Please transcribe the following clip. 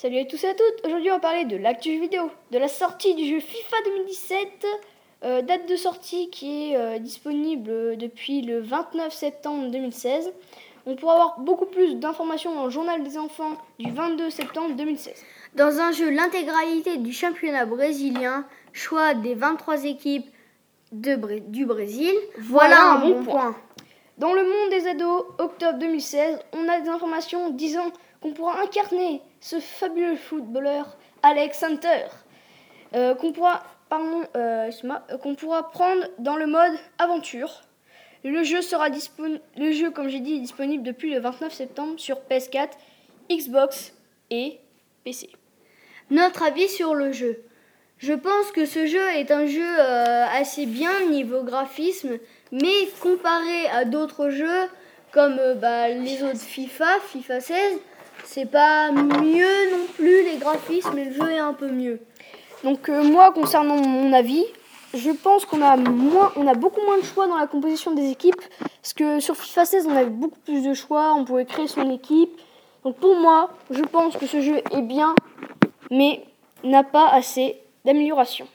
Salut à tous et à toutes, aujourd'hui on va parler de l'actu vidéo, de la sortie du jeu FIFA 2017, euh, date de sortie qui est euh, disponible depuis le 29 septembre 2016. On pourra avoir beaucoup plus d'informations dans le journal des enfants du 22 septembre 2016. Dans un jeu, l'intégralité du championnat brésilien, choix des 23 équipes de du Brésil, voilà, un bon point. Dans le monde des ados, octobre 2016, on a des informations disant qu'on pourra incarner ce fabuleux footballeur Alex Hunter, euh, qu'on pourra, pardon, euh, euh, qu'on pourra prendre dans le mode aventure. Le jeu le jeu, comme j'ai dit, est disponible depuis le 29 septembre sur PS4, Xbox et PC. Notre avis sur le jeu. Je pense que ce jeu est un jeu assez bien niveau graphisme, mais comparé à d'autres jeux comme bah, les autres FIFA, FIFA 16, c'est pas mieux non plus les graphismes, mais le jeu est un peu mieux. Donc euh, moi, concernant mon avis, je pense qu'on a a beaucoup moins de choix dans la composition des équipes, parce que sur FIFA 16, on avait beaucoup plus de choix, on pouvait créer son équipe. Donc pour moi, je pense que ce jeu est bien, mais n'a pas assez d'amélioration.